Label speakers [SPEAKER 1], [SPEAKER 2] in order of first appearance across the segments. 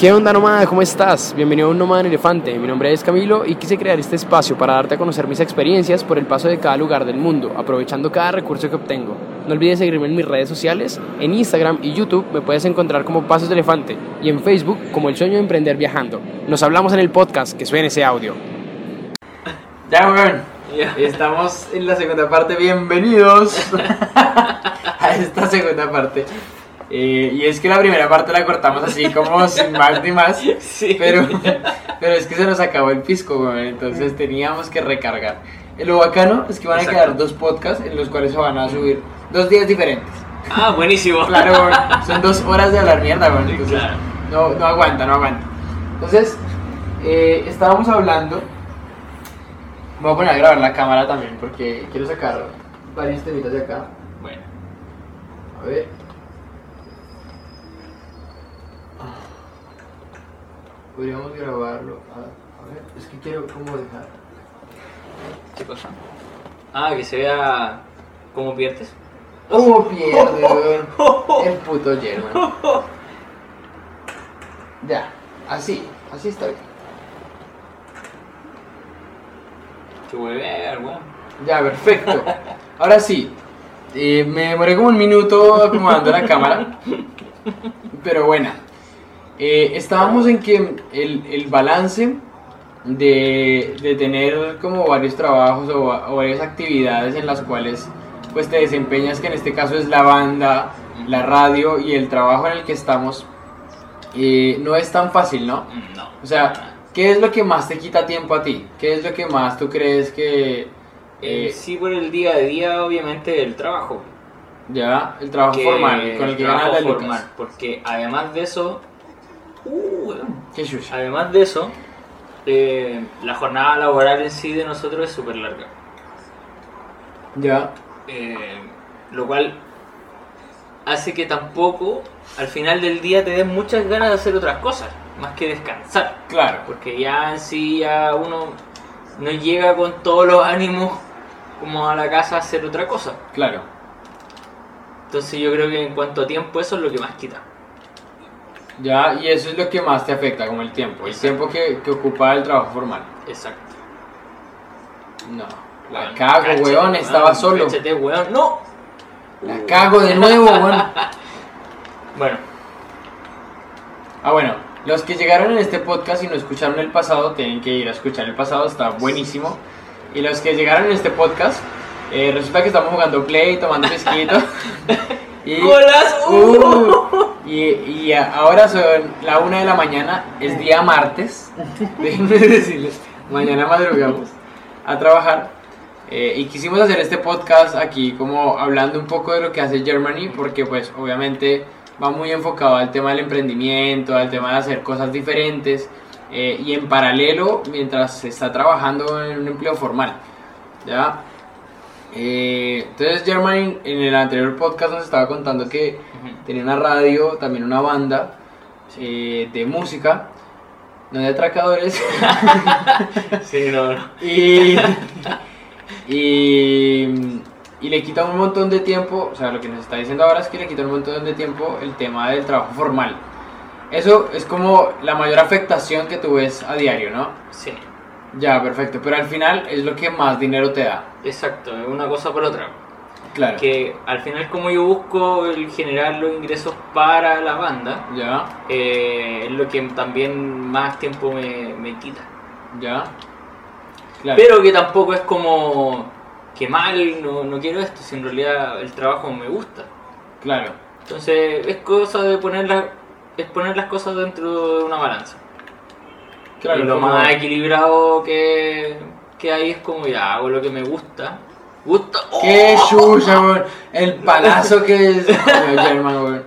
[SPEAKER 1] ¿Qué onda nómada? ¿Cómo estás? Bienvenido a un Nómada en Elefante. Mi nombre es Camilo y quise crear este espacio para darte a conocer mis experiencias por el paso de cada lugar del mundo, aprovechando cada recurso que obtengo. No olvides seguirme en mis redes sociales, en Instagram y YouTube me puedes encontrar como Pasos de Elefante y en Facebook como El Sueño de Emprender Viajando. Nos hablamos en el podcast, que suene ese audio.
[SPEAKER 2] Ya, weón. Estamos en la segunda parte. Bienvenidos a esta segunda parte. Eh, y es que la primera parte la cortamos así como sin más ni más.
[SPEAKER 3] Sí.
[SPEAKER 2] Pero, pero es que se nos acabó el pisco, weón. Entonces teníamos que recargar. Lo bacano es que van a quedar dos podcasts en los cuales se van a subir dos días diferentes.
[SPEAKER 3] Ah, buenísimo.
[SPEAKER 2] Claro. Son dos horas de hablar mierda. Entonces,
[SPEAKER 3] Claro.
[SPEAKER 2] no, no aguanta, no aguanta. Entonces, eh, estábamos hablando. Voy a poner a grabar la cámara también porque quiero sacar varios temitas de acá.
[SPEAKER 3] Bueno,
[SPEAKER 2] A ver. Podríamos grabarlo. A, a ver, es que quiero cómo dejar.
[SPEAKER 3] ¿qué cosa? Ah, que se vea cómo pierdes.
[SPEAKER 2] ¿Cómo pierde, weón? El puto German. Ya, así, así está bien.
[SPEAKER 3] Que hueve, weón.
[SPEAKER 2] Ya, perfecto. Ahora sí, eh, me demoré como un minuto acomodando la cámara, pero bueno. Eh, estábamos en que el, el balance de, de tener como varios trabajos o, o varias actividades en las cuales pues te desempeñas, que en este caso es la banda, la radio y el trabajo en el que estamos, eh, no es tan fácil, ¿no?
[SPEAKER 3] No.
[SPEAKER 2] O sea, ¿qué es lo que más te quita tiempo a ti? ¿Qué es lo que más tú crees que...
[SPEAKER 3] Eh, sí, por el día a día, obviamente, el trabajo.
[SPEAKER 2] Ya, el trabajo
[SPEAKER 3] Que-
[SPEAKER 2] formal, con el que
[SPEAKER 3] trabajo
[SPEAKER 2] ganas la.
[SPEAKER 3] Porque además de eso. Uh, weón.
[SPEAKER 2] Qué chucha.
[SPEAKER 3] Además de eso, eh, la jornada laboral en sí de nosotros es súper larga.
[SPEAKER 2] Ya,
[SPEAKER 3] Eh, lo cual hace que tampoco al final del día te den muchas ganas de hacer otras cosas, más que descansar.
[SPEAKER 2] claro.
[SPEAKER 3] Porque ya en sí ya uno no llega con todos los ánimos como a la casa a hacer otra cosa.
[SPEAKER 2] Claro.
[SPEAKER 3] Entonces yo creo que en cuanto a tiempo eso es lo que más quita.
[SPEAKER 2] Ya, y eso es lo que más te afecta, como el tiempo. El tiempo que, que ocupa el trabajo formal.
[SPEAKER 3] Exacto.
[SPEAKER 2] No. La cago, weón, estaba solo.
[SPEAKER 3] weón. No.
[SPEAKER 2] La cago de nuevo, weón.
[SPEAKER 3] Bueno,
[SPEAKER 2] Ah, bueno, los que llegaron en este podcast y no escucharon el pasado, tienen que ir a escuchar el pasado, está buenísimo. Y los que llegaron en este podcast, eh, resulta que estamos jugando play, tomando pesquito. y. Uh, y, y ahora son la una de la mañana, es día martes. Déjenme decirles, mañana madrugamos a trabajar. Eh, y quisimos hacer este podcast aquí como hablando un poco de lo que hace Germany, porque pues obviamente va muy enfocado al tema del emprendimiento, al tema de hacer cosas diferentes. eh, y en paralelo, mientras se está trabajando en un empleo formal. ¿Ya? Eh, entonces Germany en el anterior podcast nos estaba contando que tenía una radio, también una banda eh, de música, no de atracadores,
[SPEAKER 3] Sí, no, no.
[SPEAKER 2] y, y, y le quita un montón de tiempo, o sea, lo que nos está diciendo ahora es que le quita un montón de tiempo el tema del trabajo formal. Eso es como la mayor afectación que tú ves a diario, ¿no?
[SPEAKER 3] Sí,
[SPEAKER 2] Ya, perfecto, pero al final es lo que más dinero te da.
[SPEAKER 3] exacto, es una cosa por otra.
[SPEAKER 2] Claro.
[SPEAKER 3] Que al final como yo busco el generar los ingresos para la banda,
[SPEAKER 2] Ya,
[SPEAKER 3] eh, es lo que también más tiempo me, me quita.
[SPEAKER 2] ya. Claro.
[SPEAKER 3] Pero que tampoco es como que mal, no, no quiero esto, si en realidad el trabajo me gusta.
[SPEAKER 2] Claro.
[SPEAKER 3] Entonces es cosa de poner, la- es poner las cosas dentro de una balanza.
[SPEAKER 2] Claro,
[SPEAKER 3] y lo
[SPEAKER 2] como-
[SPEAKER 3] más equilibrado que, que hay es como ya hago lo que me gusta. ¡Oh!
[SPEAKER 2] ¡Qué chucha, weón! El palazo que es German.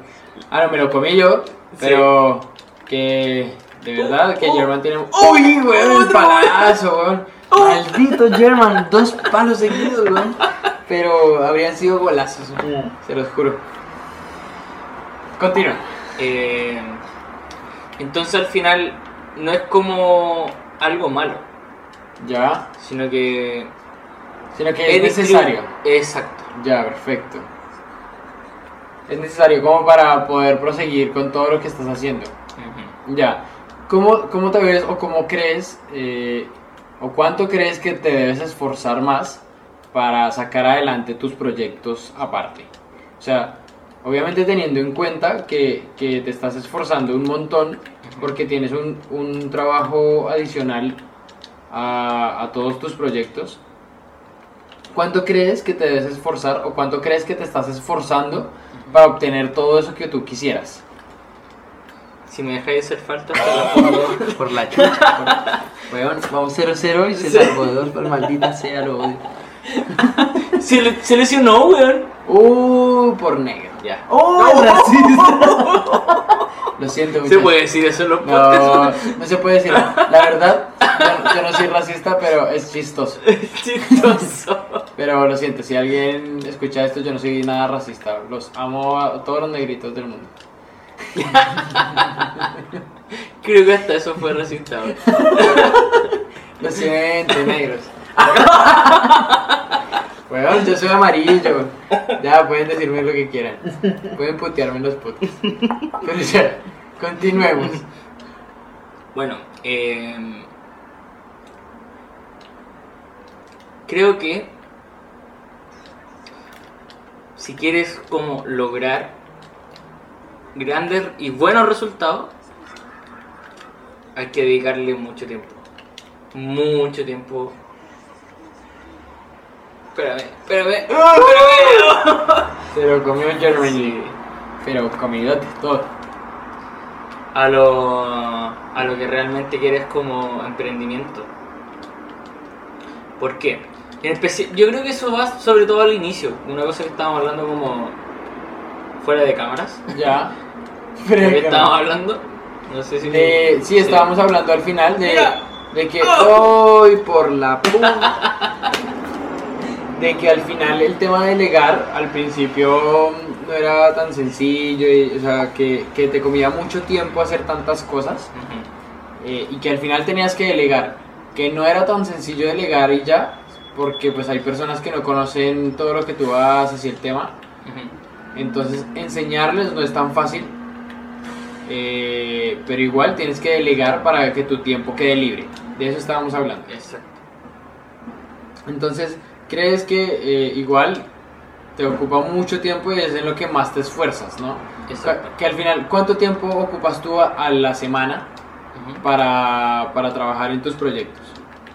[SPEAKER 2] Ah, no, me lo comí yo, pero que de verdad que German tiene. ¡Uy, weón! El palazo, weón. Maldito German, dos palos seguidos, weón. Pero habrían sido golazos, weón, se los juro. Continúa.
[SPEAKER 3] Eh, entonces al final no es como algo malo,
[SPEAKER 2] Ya,
[SPEAKER 3] sino que
[SPEAKER 2] sino que es necesario.
[SPEAKER 3] Exacto.
[SPEAKER 2] Ya, perfecto. Es necesario como para poder proseguir con todo lo que estás haciendo. Ya. ¿Cómo, cómo te ves o cómo crees eh, o cuánto crees que te debes esforzar más para sacar adelante tus proyectos aparte? O sea, obviamente teniendo en cuenta que, que te estás esforzando un montón porque tienes un, un trabajo adicional a, a todos tus proyectos. ¿Cuánto crees que te debes esforzar o cuánto crees que te estás esforzando para obtener todo eso que tú quisieras?
[SPEAKER 3] Si me dejáis de hacer falta, te la pongo.
[SPEAKER 1] Por la chucha. Weón, vamos 0-0 y se salvó dos, pero maldita sea, lo odio.
[SPEAKER 3] Se, le- se lesionó, weón.
[SPEAKER 2] Uh, por negro.
[SPEAKER 3] Ya.
[SPEAKER 2] ¡Oh, racista! Lo siento,
[SPEAKER 3] Se
[SPEAKER 2] muchachos.
[SPEAKER 3] puede decir eso en los.
[SPEAKER 2] No, no se puede decir. La verdad, yo, yo no soy racista, pero es chistoso.
[SPEAKER 3] Chistoso.
[SPEAKER 2] Pero lo siento, si alguien escucha esto, yo no soy nada racista. Los amo a todos los negritos del mundo.
[SPEAKER 3] Creo que hasta eso fue resultado.
[SPEAKER 2] Lo siento, negros. Weón, yo soy amarillo. Ya, pueden decirme lo que quieran. Pueden putearme en los putos. Pero ya, continuemos.
[SPEAKER 3] Bueno, eh, creo que si quieres como lograr grandes y buenos resultados, hay que dedicarle mucho tiempo. Mucho tiempo. Espérame, espérame, espérame.
[SPEAKER 2] Pero comió Germany. Pero comidote todo.
[SPEAKER 3] a lo, a lo que realmente quieres como emprendimiento. ¿Por qué? En yo creo que eso va sobre todo al inicio, una cosa que estábamos hablando como fuera de cámaras.
[SPEAKER 2] Ya.
[SPEAKER 3] ¿De qué estábamos hablando? No sé si...
[SPEAKER 2] De, sí, estábamos hablando al final de,
[SPEAKER 3] Mira.
[SPEAKER 2] de que hoy por la puta. De que al final el tema de delegar al principio no era tan sencillo, y, o sea, que, que te comía mucho tiempo hacer tantas cosas eh, y que al final tenías que delegar, que no era tan sencillo delegar y ya, porque pues hay personas que no conocen todo lo que tú haces y el tema, entonces enseñarles no es tan fácil, eh, pero igual tienes que delegar para que tu tiempo quede libre. De eso estábamos hablando.
[SPEAKER 3] Exacto.
[SPEAKER 2] Entonces, ¿crees que eh, igual te ocupa mucho tiempo y es en lo que más te esfuerzas, ¿no?
[SPEAKER 3] Exacto.
[SPEAKER 2] Que al final, ¿cuánto tiempo ocupas tú a, a la semana para, para trabajar en tus proyectos?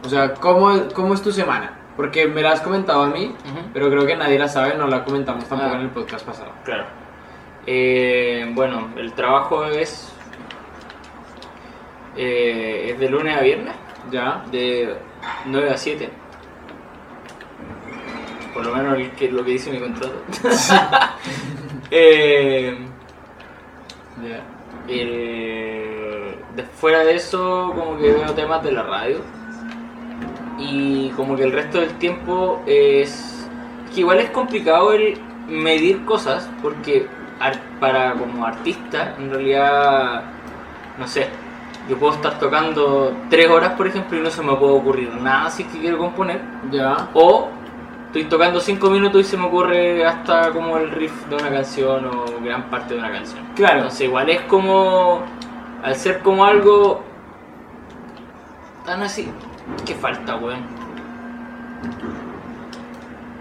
[SPEAKER 2] O sea, ¿cómo, ¿cómo es tu semana? Porque me la has comentado a mí, pero creo que nadie la sabe, no la comentamos tampoco
[SPEAKER 3] Ah.
[SPEAKER 2] en el podcast pasado.
[SPEAKER 3] Claro. Eh, bueno, el trabajo es... eh, es de lunes a viernes.
[SPEAKER 2] ¿Ya?
[SPEAKER 3] de 9 a 7. Por lo menos el que, lo que dice mi contrato. Eh, de fuera de eso, como que veo temas de la radio. Y como que el resto del tiempo es. que igual es complicado el medir cosas, porque ar- para como artista, en realidad. no sé. Yo puedo estar tocando 3 horas, por ejemplo, y no se me puede ocurrir nada si es que quiero componer.
[SPEAKER 2] ¿Ya?
[SPEAKER 3] O estoy tocando 5 minutos y se me ocurre hasta como el riff de una canción o gran parte de una canción.
[SPEAKER 2] Claro.
[SPEAKER 3] Entonces igual es como, al ser como algo tan así, que falta, weón.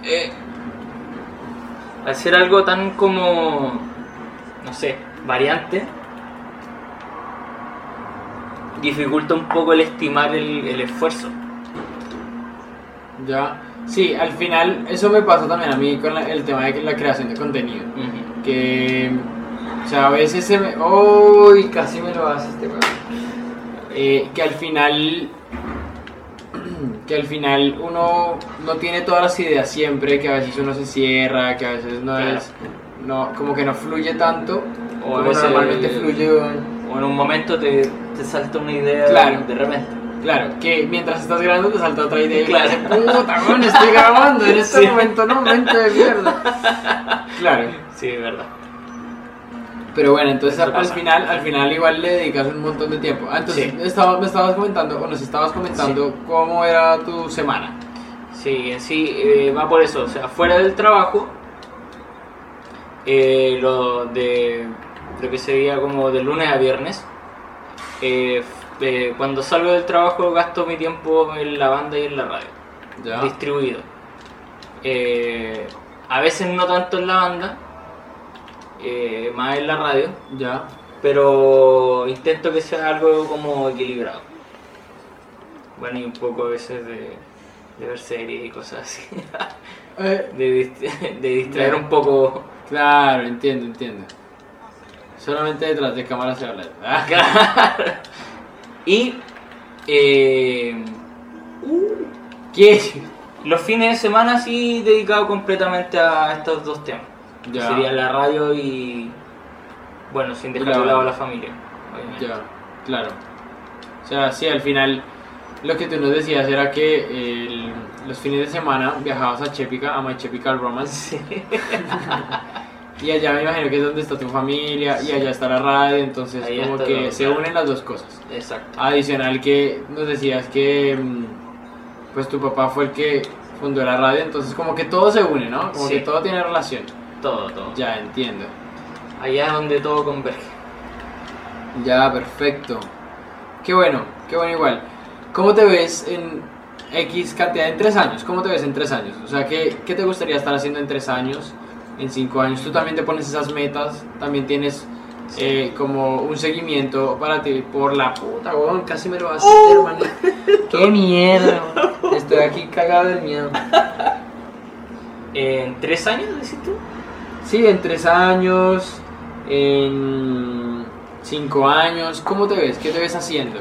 [SPEAKER 3] Eh, al ser algo tan como, no sé, variante, dificulta un poco el estimar el, el esfuerzo.
[SPEAKER 2] ¿Ya? Sí, al final, eso me pasa también a mí con la- el tema de la creación de contenido. Que o sea a veces se me uy casi me lo hace este. Eh, que al final que al final uno no tiene todas las ideas siempre que a veces uno se cierra que a veces no
[SPEAKER 3] Claro.
[SPEAKER 2] es no como que no fluye tanto
[SPEAKER 3] O
[SPEAKER 2] como normalmente fluye.
[SPEAKER 3] O en un momento te, te salta una idea
[SPEAKER 2] Claro.
[SPEAKER 3] de repente.
[SPEAKER 2] Claro que mientras estás grabando te salta otra idea y
[SPEAKER 3] Claro.
[SPEAKER 2] puta weón, estoy grabando en este
[SPEAKER 3] Sí.
[SPEAKER 2] momento no mente de mierda claro
[SPEAKER 3] Sí, es verdad.
[SPEAKER 2] Pero bueno, entonces al final, al final igual le dedicas un montón de tiempo. Ah, entonces
[SPEAKER 3] Sí.
[SPEAKER 2] me, estaba- me estabas comentando, o nos estabas comentando cómo era tu semana.
[SPEAKER 3] Sí, en sí eh, va por eso. O sea, fuera del trabajo, eh, lo de lo que sería como de lunes a viernes, eh, eh, cuando salgo del trabajo gasto mi tiempo en la banda y en la radio,
[SPEAKER 2] Ya.
[SPEAKER 3] distribuido. Eh, a veces no tanto en la banda, eh, más en la radio,
[SPEAKER 2] Ya.
[SPEAKER 3] pero intento que sea algo como equilibrado. Bueno, y un poco a veces de, de ver series y cosas así,
[SPEAKER 2] Eh,
[SPEAKER 3] de, dist- de distraer
[SPEAKER 2] Ya.
[SPEAKER 3] un poco.
[SPEAKER 2] claro, entiendo, entiendo. Solamente detrás de cámara se habla. Ah,
[SPEAKER 3] Claro. Y eh,
[SPEAKER 2] ¿Qué?
[SPEAKER 3] los fines de semana sí dedicado completamente a estos dos temas. que. Sería la radio y, bueno, sin dejar de lado a la familia. obviamente.
[SPEAKER 2] Ya, claro. O sea, sí, al final lo que tú nos decías era que el- los fines de semana viajabas a Chepica, a My Chepical Romance. y allá me imagino que es donde está tu familia y allá está la radio, entonces
[SPEAKER 3] Ahí
[SPEAKER 2] como que se
[SPEAKER 3] claro.
[SPEAKER 2] unen las dos cosas.
[SPEAKER 3] Exacto.
[SPEAKER 2] Adicional que nos decías que mm, pues tu papá fue el que fundó la radio, entonces como que todo se une, ¿no? Como
[SPEAKER 3] Sí.
[SPEAKER 2] que todo tiene relación.
[SPEAKER 3] Todo, todo.
[SPEAKER 2] Ya entiendo.
[SPEAKER 3] Allá es donde todo converge.
[SPEAKER 2] Ya, perfecto. Qué bueno, qué bueno igual. ¿Cómo te ves en X cantidad, en tres años? ¿Cómo te ves en tres años? O sea, ¿qué, qué te gustaría estar haciendo en tres años, en cinco años? Tú también te pones esas metas, también tienes eh, como un seguimiento para ti por la puta, weón, casi me lo vas a hacer, man. ¡Qué mierda! weón. Estoy aquí cagado del miedo.
[SPEAKER 3] ¿En tres años, decís tú?
[SPEAKER 2] Sí, en tres años, en cinco años, ¿cómo te ves? ¿Qué te ves haciendo?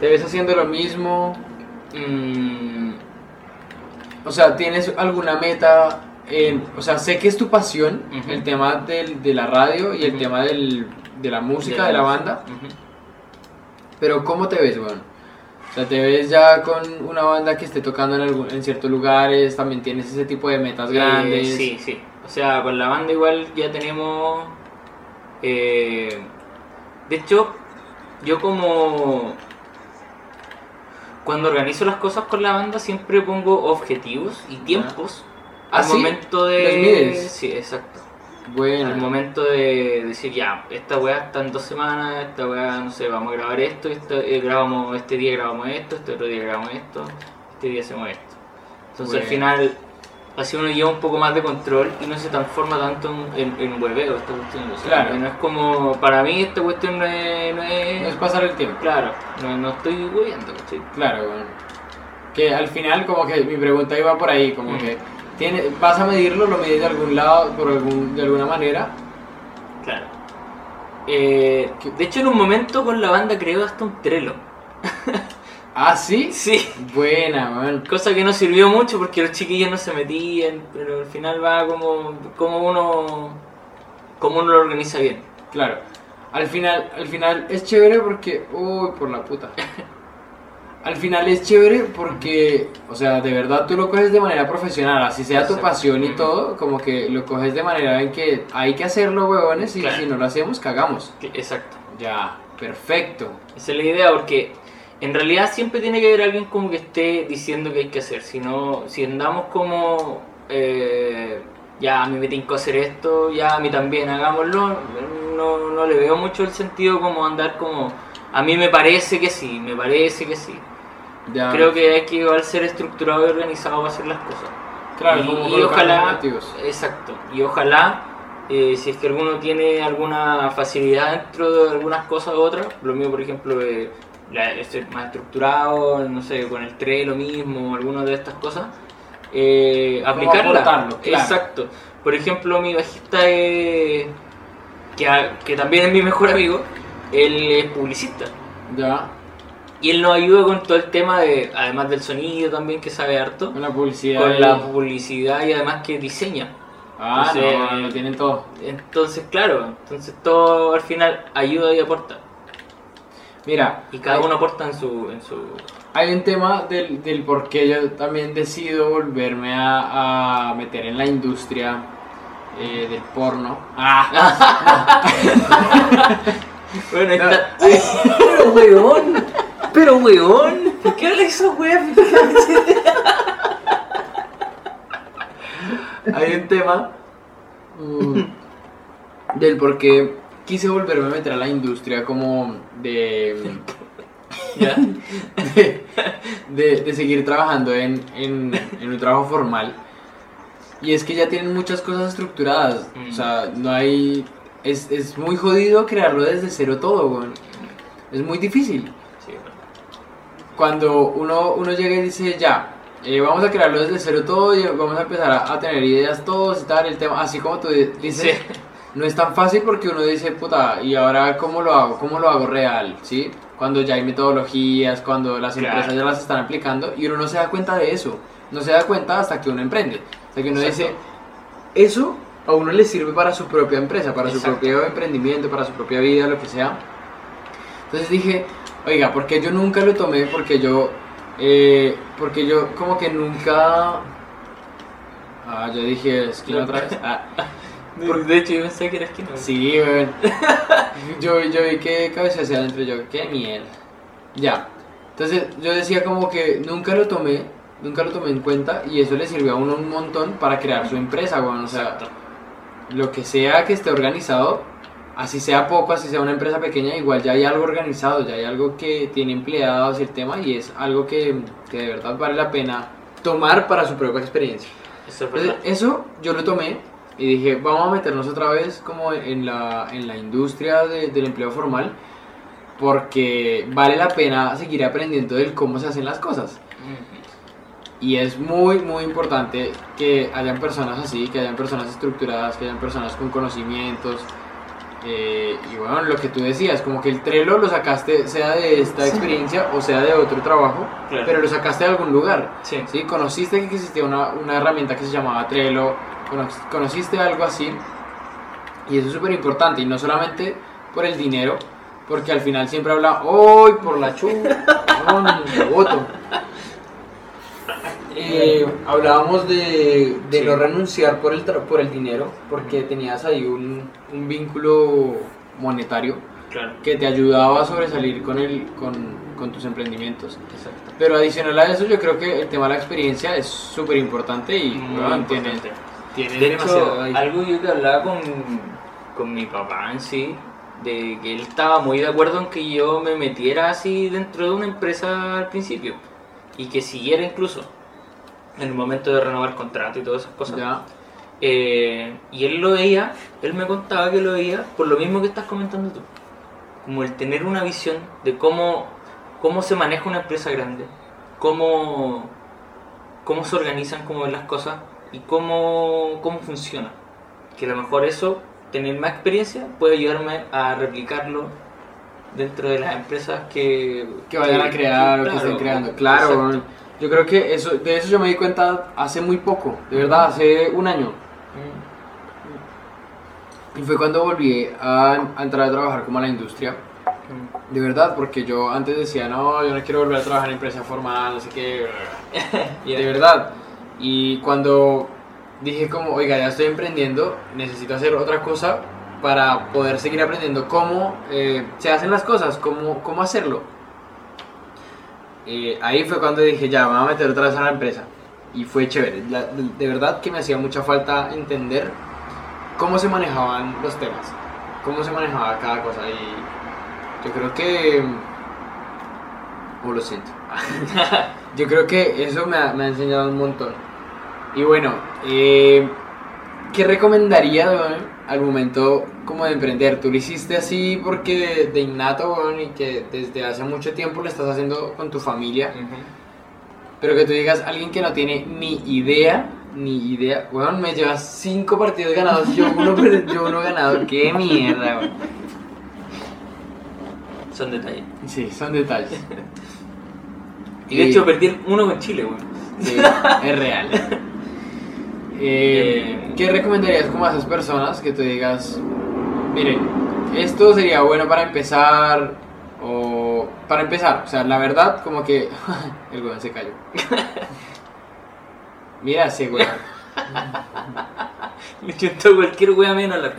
[SPEAKER 2] ¿Te ves haciendo lo mismo?
[SPEAKER 3] Mm,
[SPEAKER 2] O sea, ¿tienes alguna meta? O sea, sé que es tu pasión, el tema del- de la radio y el tema del- de la música, de la, banda, pero ¿cómo te ves, weón? O sea, ¿te ves ya con una banda que esté tocando en, algún- en ciertos lugares? ¿También tienes ese tipo de metas
[SPEAKER 3] Eh,
[SPEAKER 2] grandes?
[SPEAKER 3] sí, sí. O sea, con la banda igual ya tenemos... eh, de hecho, yo como... Cuando organizo las cosas con la banda siempre pongo objetivos y tiempos
[SPEAKER 2] ¿Ah,
[SPEAKER 3] al
[SPEAKER 2] sí?
[SPEAKER 3] momento de... Sí, exacto.
[SPEAKER 2] Bueno,
[SPEAKER 3] Al momento de decir, ya, esta weá está en dos semanas, esta weá, no sé, vamos a grabar esto, eh, grabamos, este día grabamos esto, este otro día grabamos esto, este día hacemos esto. Entonces al final, así uno lleva un poco más de control y no se transforma tanto en, en, en hueveo esta cuestión. O sea,
[SPEAKER 2] Claro.
[SPEAKER 3] No es como, para mí esta cuestión no es... No es,
[SPEAKER 2] no es pasar el tiempo.
[SPEAKER 3] claro, no, no estoy hueveando, ¿cachai?
[SPEAKER 2] Claro, bueno. Que al final como que mi pregunta iba por ahí, como
[SPEAKER 3] Mm.
[SPEAKER 2] que tiene, vas a medirlo, lo mides de algún lado, por algún, de alguna manera.
[SPEAKER 3] Claro. Eh, de hecho, en un momento con la banda creo hasta un trelo.
[SPEAKER 2] Ah, sí.
[SPEAKER 3] Sí.
[SPEAKER 2] Buena, man.
[SPEAKER 3] Cosa que no sirvió mucho porque los chiquillos no se metían, pero al final va como, como uno como uno lo organiza bien.
[SPEAKER 2] Claro. Al final, al final es chévere porque, uy, por la puta. Al final es chévere porque, o sea, de verdad tú lo coges de manera profesional, así sea tu pasión y todo, como que lo coges de manera en que hay que hacerlo, huevones, y
[SPEAKER 3] Claro.
[SPEAKER 2] si no lo hacemos, cagamos.
[SPEAKER 3] Exacto.
[SPEAKER 2] Ya, perfecto.
[SPEAKER 3] Esa es la idea porque en realidad siempre tiene que haber alguien como que esté diciendo que hay que hacer. Si no, si andamos como eh, ya a mí me tengo que hacer esto, ya a mí también hagámoslo, no, no le veo mucho el sentido como andar como a mí me parece que sí, me parece que sí.
[SPEAKER 2] Ya,
[SPEAKER 3] Creo que hay que igual ser estructurado y organizado para hacer las cosas.
[SPEAKER 2] Claro,
[SPEAKER 3] y,
[SPEAKER 2] como
[SPEAKER 3] ojalá, exacto, y ojalá, eh, si es que alguno tiene alguna facilidad dentro de algunas cosas u otras, lo mío por ejemplo eh, ser más estructurado, no sé, con el TRE lo mismo, alguna de estas cosas, eh, aplicarla.
[SPEAKER 2] claro.
[SPEAKER 3] Exacto. Por ejemplo, mi bajista es, que, que también es mi mejor amigo, él es publicista.
[SPEAKER 2] Ya,
[SPEAKER 3] Y él nos ayuda con todo el tema de, además del sonido también, que sabe harto,
[SPEAKER 2] con la publicidad.
[SPEAKER 3] con la publicidad y además que diseña.
[SPEAKER 2] Ah,
[SPEAKER 3] Entonces,
[SPEAKER 2] no, lo tienen todo.
[SPEAKER 3] Entonces, claro, entonces todo al final ayuda y aporta.
[SPEAKER 2] Mira,
[SPEAKER 3] Y cada
[SPEAKER 2] hay-
[SPEAKER 3] uno aporta en su... En su...
[SPEAKER 2] Hay un tema del, del por qué yo también decido volverme a, a meter en la industria eh, del porno. Ah,
[SPEAKER 3] Bueno, ahí está... Pero weón, pero weón, ¿por qué hablas eso, weón?
[SPEAKER 2] hay un tema mm, del por qué quise volverme a meter a la industria como de...
[SPEAKER 3] ¿Ya?
[SPEAKER 2] de, de- de seguir trabajando en, en- en un trabajo formal. Y es que ya tienen muchas cosas estructuradas.
[SPEAKER 3] Mm.
[SPEAKER 2] O sea, no hay... Es, es muy jodido crearlo desde cero todo. Es muy difícil.
[SPEAKER 3] Sí.
[SPEAKER 2] Cuando uno, uno llega y dice, ya, eh, vamos a crearlo desde cero todo y vamos a empezar a, a tener ideas todos y tal, el tema, así como tú di- dices,
[SPEAKER 3] Sí.
[SPEAKER 2] no es tan fácil porque uno dice, puta, ¿y ahora cómo lo hago? ¿Cómo lo hago real? ¿Sí? Cuando ya hay metodologías, cuando las
[SPEAKER 3] Claro.
[SPEAKER 2] empresas ya las están aplicando y uno no se da cuenta de eso. No se da cuenta hasta que uno emprende. Hasta que uno
[SPEAKER 3] Exacto.
[SPEAKER 2] dice, eso a uno le sirve para su propia empresa, para su propio emprendimiento, para su propia vida, lo que sea. Entonces dije, oiga, porque yo nunca lo tomé, porque yo, eh, porque yo como que nunca... Ah, yo dije, esquina otra vez. Ah,
[SPEAKER 3] De, de hecho, yo pensé que era esquina.
[SPEAKER 2] sí, weón. Yo, yo vi que cabeza hacia adentro, yo, qué mierda. Ya. Entonces yo decía como que nunca lo tomé, nunca lo tomé en cuenta y eso le sirvió a uno un montón para crear su empresa, weón. O sea,
[SPEAKER 3] Exacto.
[SPEAKER 2] Lo que sea que esté organizado, así sea poco, así sea una empresa pequeña, igual ya hay algo organizado, ya hay algo que tiene empleados y el tema y es algo que, que de verdad vale la pena tomar para su propia experiencia.
[SPEAKER 3] Eso
[SPEAKER 2] Entonces, eso yo lo tomé y dije, vamos a meternos otra vez como en la, en la industria de- del empleo formal porque vale la pena seguir aprendiendo del cómo se hacen las cosas. Y es muy, muy importante que hayan personas así, que hayan personas estructuradas, que hayan personas con conocimientos. eh, y bueno, lo que tú decías, como que el Trello lo sacaste sea de esta experiencia o sea de otro trabajo,
[SPEAKER 3] Claro.
[SPEAKER 2] pero lo sacaste de algún lugar.
[SPEAKER 3] Sí.
[SPEAKER 2] ¿sí? Conociste que existía una, una herramienta que se llamaba Trello, cono- conociste algo así. Y eso es súper importante, y no solamente por el dinero, porque al final siempre habla, ¡Hoy por la chupa! ¡No, voto! Eh, hablábamos de, de
[SPEAKER 3] Sí.
[SPEAKER 2] no renunciar por el, por el dinero, porque tenías ahí un, un vínculo monetario
[SPEAKER 3] Claro.
[SPEAKER 2] que te ayudaba a sobresalir con, el, con, con tus emprendimientos.
[SPEAKER 3] Exacto.
[SPEAKER 2] Pero adicional a eso, yo creo que el tema de la experiencia es súper importante y weón, tiene, tiene
[SPEAKER 3] De
[SPEAKER 2] demasiado
[SPEAKER 3] hecho, algo yo que hablaba con, con mi papá en sí, de que él estaba muy de acuerdo en que yo me metiera así dentro de una empresa al principio y que siguiera incluso en el momento de renovar contrato y todas esas cosas.
[SPEAKER 2] Ya.
[SPEAKER 3] Eh, y él lo veía, él me contaba que lo veía por lo mismo que estás comentando tú. Como el tener una visión de cómo, cómo se maneja una empresa grande, cómo, cómo se organizan, cómo ven las cosas y cómo, cómo funciona. Que a lo mejor eso, tener más experiencia, puede ayudarme a replicarlo dentro de las empresas que,
[SPEAKER 2] que vayan a crear o que estén creando. Claro. Yo creo que eso, de eso yo me di cuenta hace muy poco, de verdad, hace un año. Y fue cuando volví a, a entrar a trabajar como a la industria. De verdad, porque yo antes decía, no, yo no quiero volver a trabajar en empresa formal, no sé qué. De verdad. Y cuando dije como, oiga, ya estoy emprendiendo, necesito hacer otra cosa para poder seguir aprendiendo cómo eh, se hacen las cosas, cómo, cómo hacerlo. Eh, ahí fue cuando dije, ya, me voy a meter otra vez a la empresa. Y fue chévere. De, de verdad que me hacía mucha falta entender cómo se manejaban los temas, cómo se manejaba cada cosa. Y yo creo que... O lo siento. yo creo que eso me ha, me ha enseñado un montón. Y bueno, eh, ¿qué recomendaría weón, al momento como de emprender? ¿Tú lo hiciste así porque de, de innato weón, y que desde hace mucho tiempo lo estás haciendo con tu familia?
[SPEAKER 3] Ujú.
[SPEAKER 2] Pero que tú digas, alguien que no tiene ni idea, ni idea, weón, me llevas cinco partidos ganados, yo uno, yo uno ganado, qué mierda, weón.
[SPEAKER 3] Son detalles.
[SPEAKER 2] Sí, son detalles.
[SPEAKER 3] Y de hecho perdí uno con Chile, weón.
[SPEAKER 2] Sí, es real. Eh, ¿Qué recomendarías como a esas personas que tú digas, miren, esto sería bueno para empezar o para empezar? O sea, la verdad, como que el weón se cayó. Mira ese weón.
[SPEAKER 3] Me chuntó cualquier wea menos la.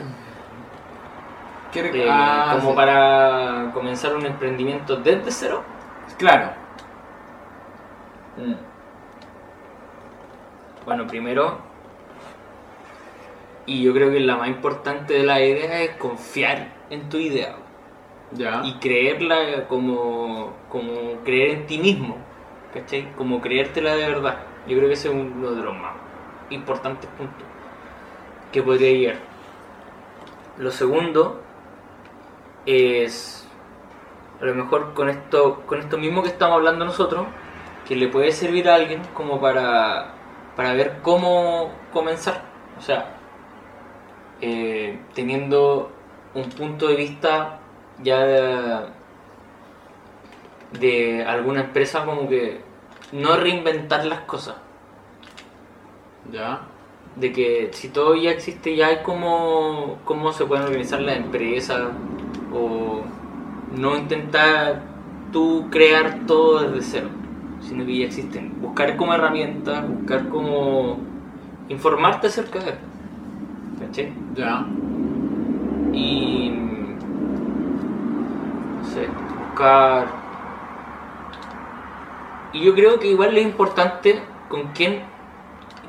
[SPEAKER 2] ¿Qué rec-
[SPEAKER 3] Eh,
[SPEAKER 2] ah,
[SPEAKER 3] como
[SPEAKER 2] sí.
[SPEAKER 3] para comenzar un emprendimiento desde cero.
[SPEAKER 2] Claro.
[SPEAKER 3] Mm. Bueno, primero, y yo creo que la más importante de la idea es confiar en tu idea
[SPEAKER 2] Ya.
[SPEAKER 3] y creerla como, como creer en ti mismo, ¿cachai? Como creértela de verdad. Yo creo que ese es uno de los más importantes puntos que podría llegar. Lo segundo es, a lo mejor con esto, con esto mismo que estamos hablando nosotros, que le puede servir a alguien como para, para ver cómo comenzar. O sea, eh, teniendo un punto de vista ya de, de alguna empresa como que no reinventar las cosas.
[SPEAKER 2] Ya.
[SPEAKER 3] De que si todo ya existe, ya hay cómo, cómo se pueden organizar las empresas o no intentar tú crear todo desde cero, sino que ya existen. Buscar como herramientas, buscar como informarte acerca de ¿Cachai?
[SPEAKER 2] Ya.
[SPEAKER 3] y no sé, buscar y yo creo que igual es importante con quién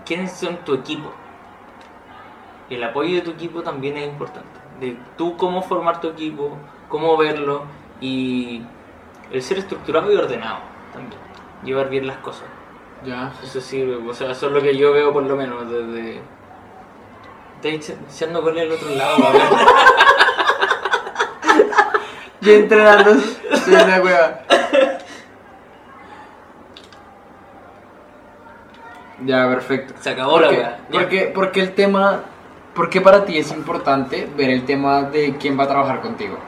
[SPEAKER 3] quiénes son tu equipo el apoyo de tu equipo también es importante de tú cómo formar tu equipo cómo verlo y el ser estructurado y ordenado también llevar bien las cosas
[SPEAKER 2] Ya.
[SPEAKER 3] eso sí o sea eso es lo que yo veo por lo menos desde Estoy echando con el otro lado.
[SPEAKER 2] Yo entrenando en la cueva. Ya, perfecto.
[SPEAKER 3] Se acabó la
[SPEAKER 2] ¿Por qué,
[SPEAKER 3] weá.
[SPEAKER 2] por qué- por qué el tema, por qué para ti es importante ver el tema de quién va a trabajar contigo?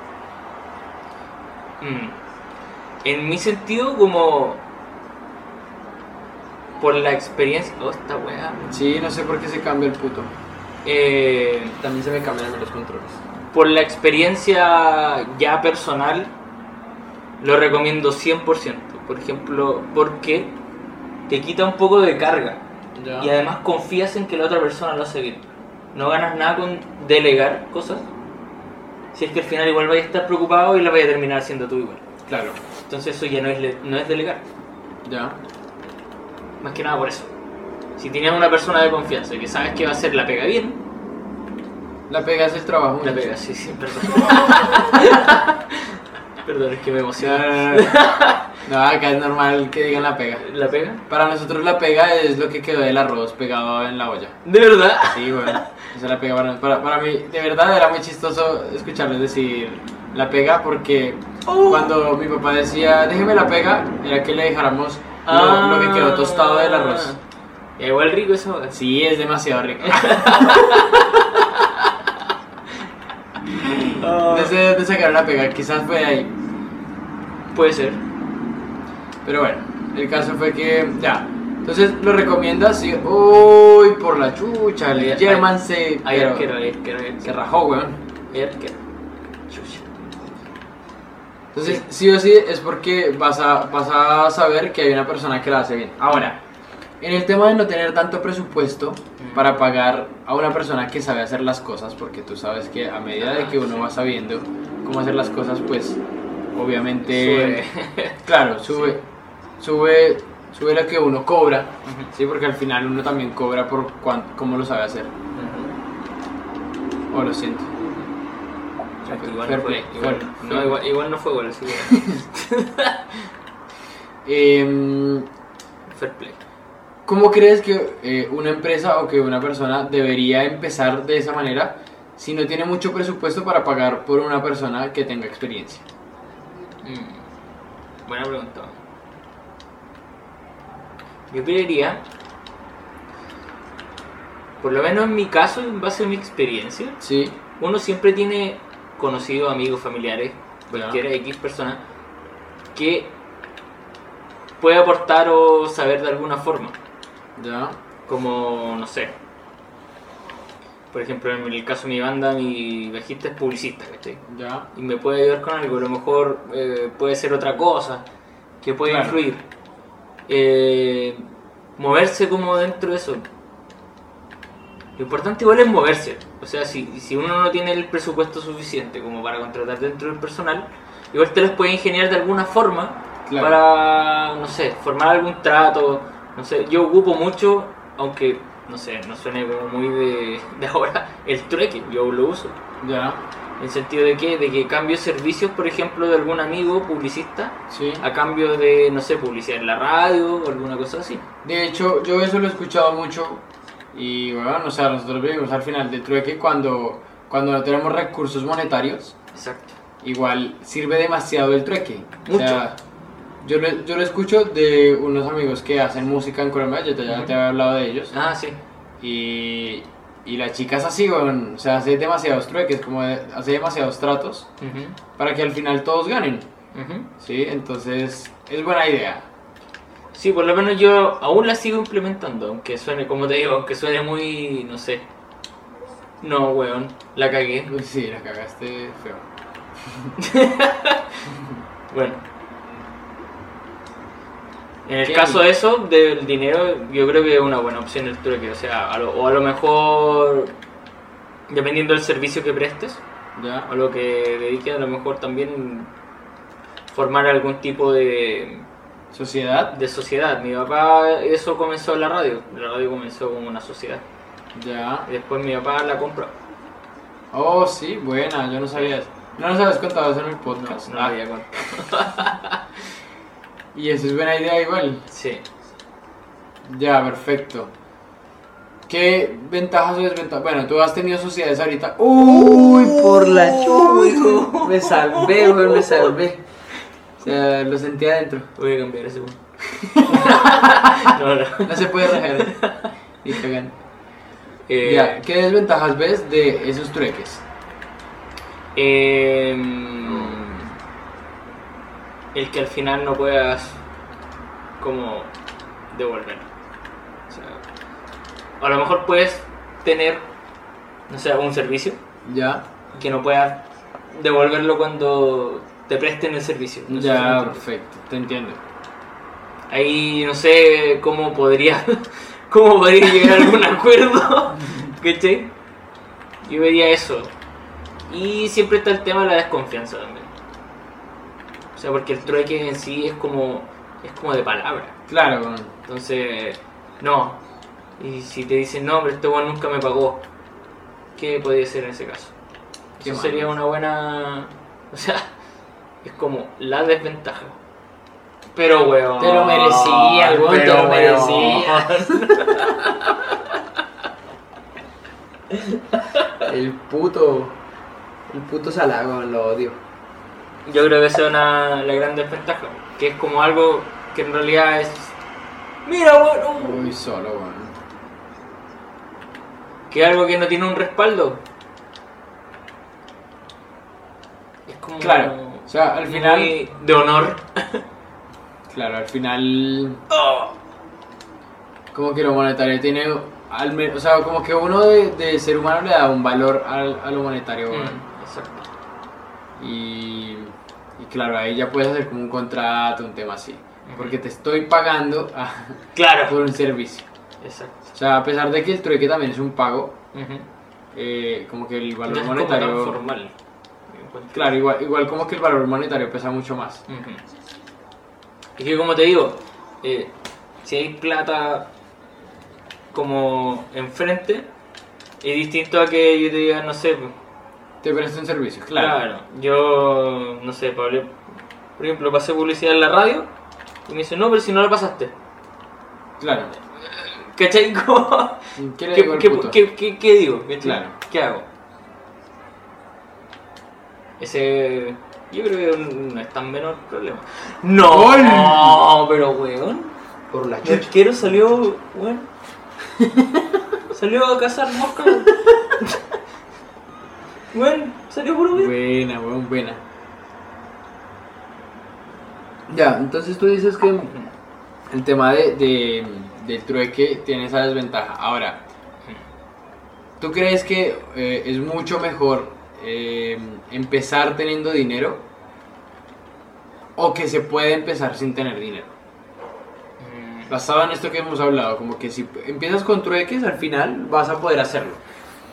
[SPEAKER 3] Mm. En mi sentido, como. Por la experiencia. Oh, esta weá.
[SPEAKER 2] Sí, no sé por qué se cambia el puto.
[SPEAKER 3] Eh,
[SPEAKER 1] También se me cambian los controles.
[SPEAKER 3] por la experiencia ya personal, lo recomiendo 100%. Por ejemplo, porque te quita un poco de carga.
[SPEAKER 2] Ya.
[SPEAKER 3] Y además confías en que la otra persona lo hace bien. No ganas nada con delegar cosas. Si es que al final igual vais a estar preocupado y la vais a terminar haciendo tú igual.
[SPEAKER 2] Claro.
[SPEAKER 3] Entonces eso ya no es, no es delegar.
[SPEAKER 2] Ya.
[SPEAKER 3] Más que nada por eso. Si tienes una persona de confianza y que sabes que va a hacer la pega bien,
[SPEAKER 2] La pegas el trabajo.
[SPEAKER 3] la pega, sí, sí, perdón. perdón, es que me emociona.
[SPEAKER 2] no, no, no. No, acá es normal que digan la pega.
[SPEAKER 3] ¿La pega?
[SPEAKER 2] Para nosotros la pega es lo que quedó del arroz pegado en la olla.
[SPEAKER 3] ¿De verdad?
[SPEAKER 2] Sí, bueno. Esa es la pega para, para, para mí. De verdad era muy chistoso escucharles decir la pega porque
[SPEAKER 3] Oh.
[SPEAKER 2] cuando mi papá decía déjeme la pega, era que le dejáramos lo, lo que quedó tostado del arroz.
[SPEAKER 3] Igual rico eso.
[SPEAKER 2] Sí, es demasiado rico.
[SPEAKER 3] Ah,
[SPEAKER 2] Desde de dónde sacaron la pega, quizás fue de ahí.
[SPEAKER 3] puede ser.
[SPEAKER 2] Pero bueno, el caso fue que ya. Entonces lo recomiendas y uy por la chucha, el
[SPEAKER 3] ay,
[SPEAKER 2] German se,
[SPEAKER 3] arquero, hay arquero, hay
[SPEAKER 2] se rajó, weón.
[SPEAKER 3] Hay arquero. Chucha.
[SPEAKER 2] Entonces, sí. o sí es porque vas a, vas a saber que hay una persona que la hace bien. Ahora, en el tema de no tener tanto presupuesto para pagar a una persona que sabe hacer las cosas, porque tú sabes que a medida de que uno va sabiendo cómo hacer las cosas, pues obviamente, claro, sube, sube, sube lo que uno cobra, sí, porque al final uno también cobra por cuán- cómo lo sabe hacer.
[SPEAKER 3] Ujú.
[SPEAKER 2] O lo siento.
[SPEAKER 3] Igual
[SPEAKER 2] Fair
[SPEAKER 3] no fue,
[SPEAKER 2] play,
[SPEAKER 3] igual, no, igual, igual no fue gol, así que fair play.
[SPEAKER 2] ¿Cómo crees que eh, una empresa o que una persona debería empezar de esa manera si no tiene mucho presupuesto para pagar por una persona que tenga experiencia?
[SPEAKER 3] Mm, Buena pregunta. Yo creería, por lo menos en mi caso, en base a mi experiencia,
[SPEAKER 2] Sí,
[SPEAKER 3] uno siempre tiene conocidos, amigos, familiares, cualquiera X persona, que puede aportar o saber de alguna forma.
[SPEAKER 2] Ya,
[SPEAKER 3] Como, no sé. Por ejemplo, en el caso de mi banda, mi bajista es publicista, ¿cachai?
[SPEAKER 2] ya,
[SPEAKER 3] y me puede ayudar con algo. A lo mejor eh, puede ser otra cosa que puede
[SPEAKER 2] Claro.
[SPEAKER 3] influir. Eh, moverse como dentro de eso. Lo importante igual es moverse. O sea, si, si uno no tiene el presupuesto suficiente como para contratar dentro del personal, igual te los puede ingeniar de alguna forma
[SPEAKER 2] Claro.
[SPEAKER 3] para, no sé, formar algún trato. No sé, yo ocupo mucho, aunque, no sé, no suene como muy de, de ahora, el trueque, yo lo uso.
[SPEAKER 2] ya,
[SPEAKER 3] En sentido de que, de que cambio servicios, por ejemplo, de algún amigo publicista
[SPEAKER 2] Sí.
[SPEAKER 3] a cambio de, no sé, publicidad en la radio o alguna cosa así.
[SPEAKER 2] De hecho, yo eso lo he escuchado mucho y bueno, o sea, nosotros vivimos al final del trueque cuando, cuando no tenemos recursos monetarios,
[SPEAKER 3] Exacto.
[SPEAKER 2] igual sirve demasiado el trueque. O
[SPEAKER 3] Mucho.
[SPEAKER 2] sea, yo lo, yo lo escucho de unos amigos que hacen música en Colombia, yo te, ya te había hablado de ellos,
[SPEAKER 3] Ah, sí.
[SPEAKER 2] y, y la chica es así, weón, o sea, hace demasiados trueques, como de- hace demasiados tratos para que al final todos ganen,
[SPEAKER 3] ujú.
[SPEAKER 2] ¿sí? Entonces, es buena idea.
[SPEAKER 3] Sí, por lo menos yo aún la sigo implementando, aunque suene, como te digo, aunque suene muy, no sé. No, weón, la cagué.
[SPEAKER 2] Uy, Sí, la cagaste feo.
[SPEAKER 3] Bueno. En el caso de eso, del dinero, yo creo que es una buena opción el trueque. O sea, a lo- o a lo mejor, dependiendo del servicio que prestes,
[SPEAKER 2] ¿Ya?
[SPEAKER 3] o lo que dediques, a lo mejor también formar algún tipo de,
[SPEAKER 2] Sociedad.
[SPEAKER 3] de sociedad. Mi papá, eso comenzó en la radio. La radio comenzó como una sociedad.
[SPEAKER 2] Ya.
[SPEAKER 3] Y después mi papá la compró.
[SPEAKER 2] Oh, sí, buena, yo no sabía eso. No nos habías contado eso en el
[SPEAKER 3] No,
[SPEAKER 2] podcast.
[SPEAKER 3] no había contado.
[SPEAKER 2] y eso es buena idea igual.
[SPEAKER 3] Sí.
[SPEAKER 2] Ya, perfecto. ¿Qué ventajas o desventajas? Bueno, tú has tenido sociedades ahorita. ¡Uy, por la chucha! Me salvé, güey, me salvé. O sea, lo sentí adentro.
[SPEAKER 3] Voy a cambiar ese uno. no, no.
[SPEAKER 2] No se puede rajar. Y cagan.
[SPEAKER 3] Eh,
[SPEAKER 2] Ya, ¿qué desventajas ves de esos trueques?
[SPEAKER 3] em, el que al final no puedas como devolver. O sea, a lo mejor puedes tener, no sé, un servicio
[SPEAKER 2] Ya,
[SPEAKER 3] que no puedas devolverlo cuando te presten el servicio. No
[SPEAKER 2] ya, perfecto, te entiendo.
[SPEAKER 3] Ahí no sé cómo podría, cómo podría llegar a algún acuerdo. ¿Cachai? Yo vería eso. Y siempre está el tema de la desconfianza también. O sea, porque el trueque en sí es como, es como de palabra.
[SPEAKER 2] Claro, bueno.
[SPEAKER 3] Entonces, no. Y si te dicen, no, pero este weón nunca me pagó, ¿qué podría ser en ese caso?
[SPEAKER 2] Qué
[SPEAKER 3] Eso
[SPEAKER 2] mal.
[SPEAKER 3] sería una buena. O sea, es como la desventaja. Pero, weón.
[SPEAKER 2] Te lo merecías, weón, te
[SPEAKER 3] pero,
[SPEAKER 2] lo
[SPEAKER 3] weón.
[SPEAKER 2] El puto. El puto salago, lo odio.
[SPEAKER 3] Yo creo que esa es una, la gran desventaja. Que es como algo que en realidad es. Mira, weón.
[SPEAKER 2] Muy solo, weón.
[SPEAKER 3] Que es algo que no tiene un respaldo. Es como.
[SPEAKER 2] Claro, o sea, al final-
[SPEAKER 3] muy De honor.
[SPEAKER 2] Claro, al final. Como que lo monetario tiene. Al men- o sea, como que uno de, de ser humano le da un valor al, a lo monetario.
[SPEAKER 3] Mm, exacto.
[SPEAKER 2] Y, y claro, ahí ya puedes hacer como un contrato, un tema así. Porque te estoy pagando
[SPEAKER 3] Claro.
[SPEAKER 2] por un servicio.
[SPEAKER 3] Exacto.
[SPEAKER 2] O sea, a pesar de que el trueque también es un pago, eh, como que el valor
[SPEAKER 3] No es como tan
[SPEAKER 2] monetario.
[SPEAKER 3] formal. me encuentro.
[SPEAKER 2] Claro, igual, igual como que el valor monetario pesa mucho más.
[SPEAKER 3] Ujú. Y que como te digo, eh, si hay plata como enfrente, es distinto a que yo te diga, no sé, pues,
[SPEAKER 2] Te presta un servicio,
[SPEAKER 3] claro,
[SPEAKER 2] claro.
[SPEAKER 3] yo, no sé, Pablo, por ejemplo, pasé publicidad en la radio y me dice, no, pero si no la pasaste.
[SPEAKER 2] Claro.
[SPEAKER 3] ¿Cachai?
[SPEAKER 2] ¿Qué le
[SPEAKER 3] ¿Qué, qué- qué- qué- digo?
[SPEAKER 2] Claro.
[SPEAKER 3] ¿Qué hago? Ese. Yo creo que no es tan menor problema. ¡No!
[SPEAKER 2] ¡Gol!
[SPEAKER 3] pero weón.
[SPEAKER 2] Por la
[SPEAKER 3] El arquero salió. weón. salió a cazar moscas. weón. Weón, salió puro bien.
[SPEAKER 2] Buena, weón, buena. Ya, entonces tú dices que el tema de, de- del trueque tiene esa desventaja. Ahora, ¿tú crees que eh, es mucho mejor eh, empezar teniendo dinero o que se puede empezar sin tener dinero?
[SPEAKER 3] Mm,
[SPEAKER 2] Basado en esto que hemos hablado, como que si empiezas con trueques, al final vas a poder hacerlo.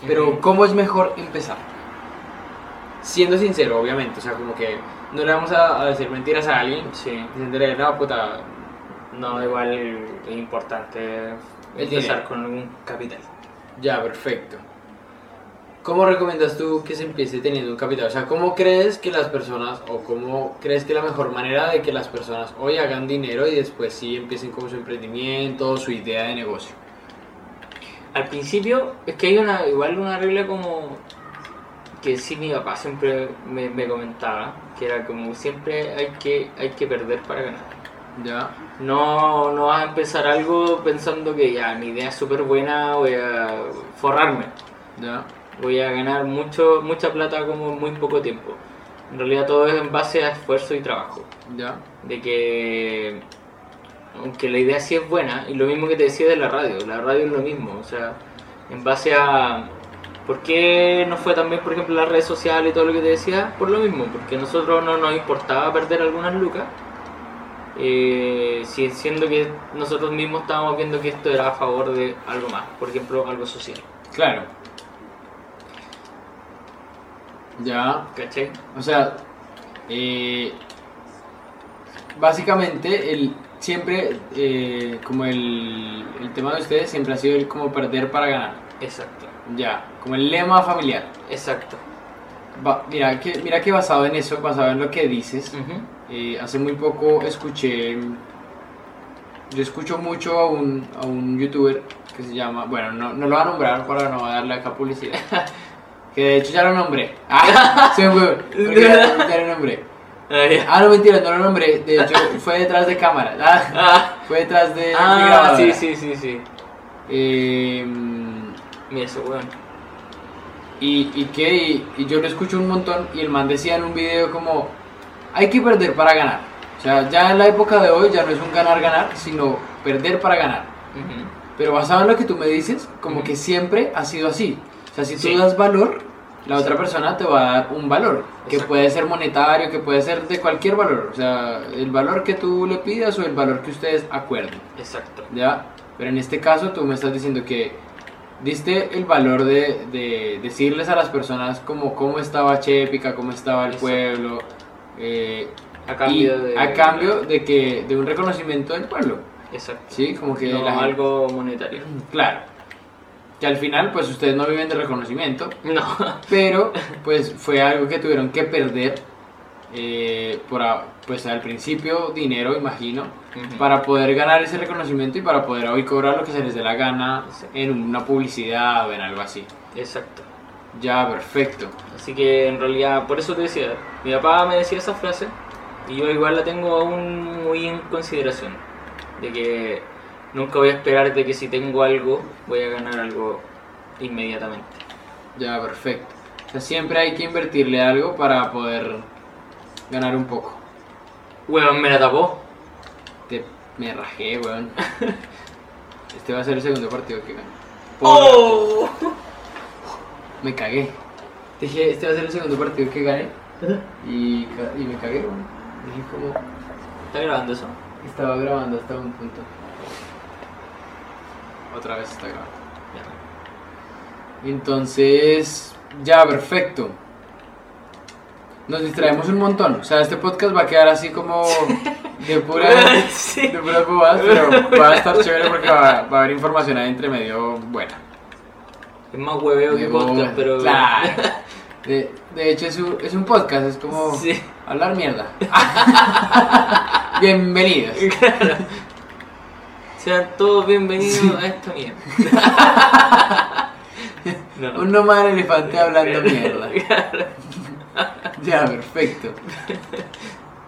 [SPEAKER 2] Pero. ¿cómo es mejor empezar? Siendo sincero, obviamente, o sea, como que no le vamos a, a decir mentiras a alguien.
[SPEAKER 3] Sí.
[SPEAKER 2] Diciéndole, no, puta,
[SPEAKER 3] No, igual es importante
[SPEAKER 2] El
[SPEAKER 3] empezar con algún capital.
[SPEAKER 2] ya, perfecto. ¿Cómo recomiendas tú que se empiece teniendo un capital? O sea, ¿cómo crees que las personas, o cómo crees que la mejor manera de que las personas hoy hagan dinero y después sí empiecen como su emprendimiento, su idea de negocio?
[SPEAKER 3] Al principio es que hay una igual una regla como que sí mi papá siempre me, me comentaba, que era como siempre hay que, hay que perder para ganar.
[SPEAKER 2] Ya,
[SPEAKER 3] No, no vas a empezar algo pensando que ya mi idea es súper buena, voy a forrarme,
[SPEAKER 2] ya,
[SPEAKER 3] voy a ganar mucho, mucha plata como en muy poco tiempo. En realidad todo es en base a esfuerzo y trabajo.
[SPEAKER 2] ya,
[SPEAKER 3] De que, aunque la idea sí es buena, y lo mismo que te decía de la radio, la radio es lo mismo, o sea, en base a... ¿Por qué no fue también, por ejemplo, las redes sociales y todo lo que te decía? Por lo mismo, porque a nosotros no nos importaba perder algunas lucas, eh, si- siendo que nosotros mismos estábamos viendo que esto era a favor de algo más, por ejemplo, algo social.
[SPEAKER 2] claro. Ya,
[SPEAKER 3] ¿Cachai?
[SPEAKER 2] o sea, eh, básicamente el siempre eh, como el, el tema de ustedes siempre ha sido el como perder para ganar.
[SPEAKER 3] Exacto,
[SPEAKER 2] Ya, como el lema familiar.
[SPEAKER 3] exacto.
[SPEAKER 2] Va- mira que mira que basado en eso, basado en lo que dices, eh, hace muy poco escuché yo escucho mucho a un, a un youtuber que se llama, bueno, no, no lo voy a nombrar para no darle acá publicidad. Que de hecho ya lo nombré. Ah, ya, lo nombré. No mentira, no lo nombré. De hecho, fue detrás de cámara. Ah, fue detrás de, de
[SPEAKER 3] ah,
[SPEAKER 2] grabadora.
[SPEAKER 3] sí, sí, sí, sí.
[SPEAKER 2] Eh,
[SPEAKER 3] Mira ese weón.
[SPEAKER 2] y, y que y, y yo lo escucho un montón y el man decía en un video como hay que perder para ganar. O sea, ya en la época de hoy ya no es un ganar-ganar, sino perder para ganar. Pero basado en lo que tú me dices, como que siempre ha sido así. O sea, si tú
[SPEAKER 3] Sí.
[SPEAKER 2] das valor, la otra persona te va a dar un valor, que
[SPEAKER 3] Exacto.
[SPEAKER 2] puede ser monetario, que puede ser de cualquier valor. O sea, el valor que tú le pidas o el valor que ustedes acuerden.
[SPEAKER 3] Exacto.
[SPEAKER 2] ¿Ya? Pero en este caso tú me estás diciendo que diste el valor de, de decirles a las personas como cómo estaba Chépica, cómo estaba el pueblo. eh,
[SPEAKER 3] A
[SPEAKER 2] y
[SPEAKER 3] cambio de.
[SPEAKER 2] a cambio de que de un reconocimiento del pueblo.
[SPEAKER 3] Exacto.
[SPEAKER 2] ¿Sí? Como que
[SPEAKER 3] No,
[SPEAKER 2] la gente-
[SPEAKER 3] algo monetario.
[SPEAKER 2] Claro. Que al final, pues ustedes no viven de reconocimiento,
[SPEAKER 3] No.
[SPEAKER 2] pero pues fue algo que tuvieron que perder, eh, por a- pues al principio dinero, imagino, para poder ganar ese reconocimiento y para poder hoy cobrar lo que se les dé la gana en una publicidad o en algo así.
[SPEAKER 3] Exacto.
[SPEAKER 2] Ya, perfecto.
[SPEAKER 3] Así que en realidad, por eso te decía, mi papá me decía esa frase y yo igual la tengo aún muy en consideración. De que nunca voy a esperar de que si tengo algo, voy a ganar algo inmediatamente.
[SPEAKER 2] Ya, perfecto. O sea, siempre hay que invertirle algo para poder ganar un poco.
[SPEAKER 3] Weón, me la tapó.
[SPEAKER 2] Te, me rajé, weón. Este va a ser el segundo partido que gano.
[SPEAKER 3] ¡Oh!
[SPEAKER 2] Me cagué. Dije, este va a ser el segundo partido que gané. Y, y me cagué, weón. Dije como...
[SPEAKER 3] ¿Está grabando eso?
[SPEAKER 2] Estaba grabando hasta un punto. Otra vez está grabando. Entonces, ya, perfecto. Nos distraemos un montón. O sea, este podcast va a quedar así como de pura,
[SPEAKER 3] Sí.
[SPEAKER 2] de puras bobadas, pero va a estar chévere porque va, va a haber información ahí entre medio buena.
[SPEAKER 3] Es más hueveo que podcast, pero.
[SPEAKER 2] Claro. De, de hecho, es un, es un podcast, es como
[SPEAKER 3] Sí.
[SPEAKER 2] hablar mierda. Bienvenidos.
[SPEAKER 3] Sean todos bienvenidos
[SPEAKER 2] Sí.
[SPEAKER 3] a esta mierda. No.
[SPEAKER 2] Un nomás elefante hablando mierda. Ya, perfecto.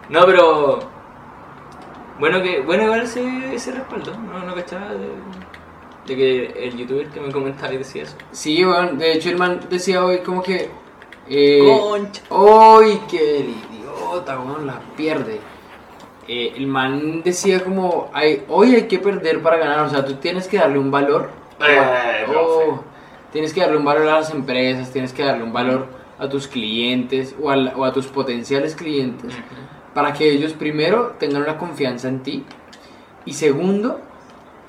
[SPEAKER 3] No, pero. Bueno, que bueno igual ese, ese respaldo. No, no cachaba de, de que el youtuber que me comentaba y decía eso.
[SPEAKER 2] Sí, bueno, de hecho el man decía hoy como que... Eh,
[SPEAKER 3] Concha.
[SPEAKER 2] ¡Uy, qué el idiota, weón! La pierde. Eh, el man decía como, hay, hoy hay que perder para ganar, o sea, tú tienes que darle un valor.
[SPEAKER 3] Eh,
[SPEAKER 2] Oh, tienes que darle un valor a las empresas, tienes que darle un valor a tus clientes o, a tus potenciales clientes para que ellos primero tengan una confianza en ti y segundo,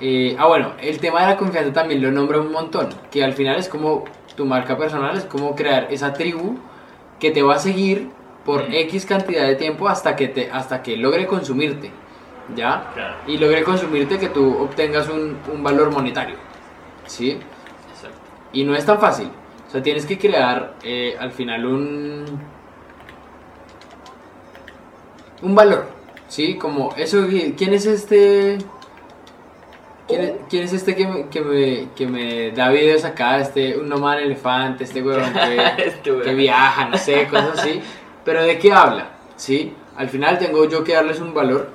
[SPEAKER 2] eh, ah bueno, el tema de la confianza también lo nombra un montón, que al final es como tu marca personal, es como crear esa tribu que te va a seguir por. X cantidad de tiempo hasta que, te, hasta que logre consumirte, ¿ya?
[SPEAKER 3] Claro.
[SPEAKER 2] Y logre consumirte que tú obtengas un, un valor monetario, ¿sí?
[SPEAKER 3] Exacto.
[SPEAKER 2] Y no es tan fácil. O sea, tienes que crear eh, al final un. un valor. ¿Sí? Como eso. ¿Quién es este.? ¿Quién es, quién es este que me, que, me, que me da videos acá? Este, un nomad elefante, este huevón que,
[SPEAKER 3] Este weón.
[SPEAKER 2] que viaja, no sé, cosas así. Pero ¿de qué habla? ¿Sí? Al final tengo yo que darles un valor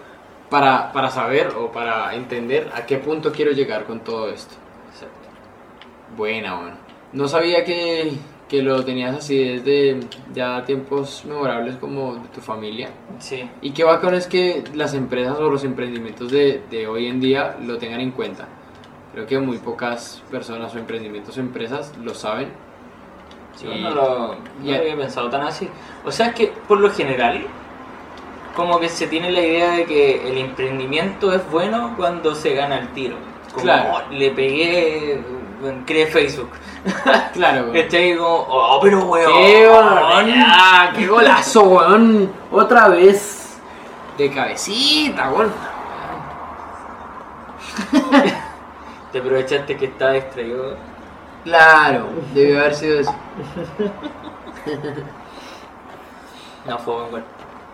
[SPEAKER 2] para, para saber o para entender a qué punto quiero llegar con todo esto.
[SPEAKER 3] Exacto.
[SPEAKER 2] Buena, bueno. No sabía que, que lo tenías así desde ya tiempos memorables como de tu familia.
[SPEAKER 3] Sí.
[SPEAKER 2] Y qué bacano es que las empresas o los emprendimientos de, de hoy en día lo tengan en cuenta. Creo que muy pocas personas o emprendimientos o empresas lo saben.
[SPEAKER 3] Sí,
[SPEAKER 2] Y-
[SPEAKER 3] no lo, no lo había pensado tan así. O sea, es que por lo general, como que se tiene la idea de que el emprendimiento es bueno cuando se gana el tiro. Como,
[SPEAKER 2] Claro.
[SPEAKER 3] "Oh, le pegué, bueno, creé Facebook.
[SPEAKER 2] Claro, weón.
[SPEAKER 3] ¿Cachai? Como, oh, pero weón.
[SPEAKER 2] ¡Qué, weón! ¡Ah, qué golazo, weón! Otra vez. De cabecita, weón.
[SPEAKER 3] Te aprovechaste que estaba distraído.
[SPEAKER 2] Claro, debió haber sido eso.
[SPEAKER 3] No, fue buen gol.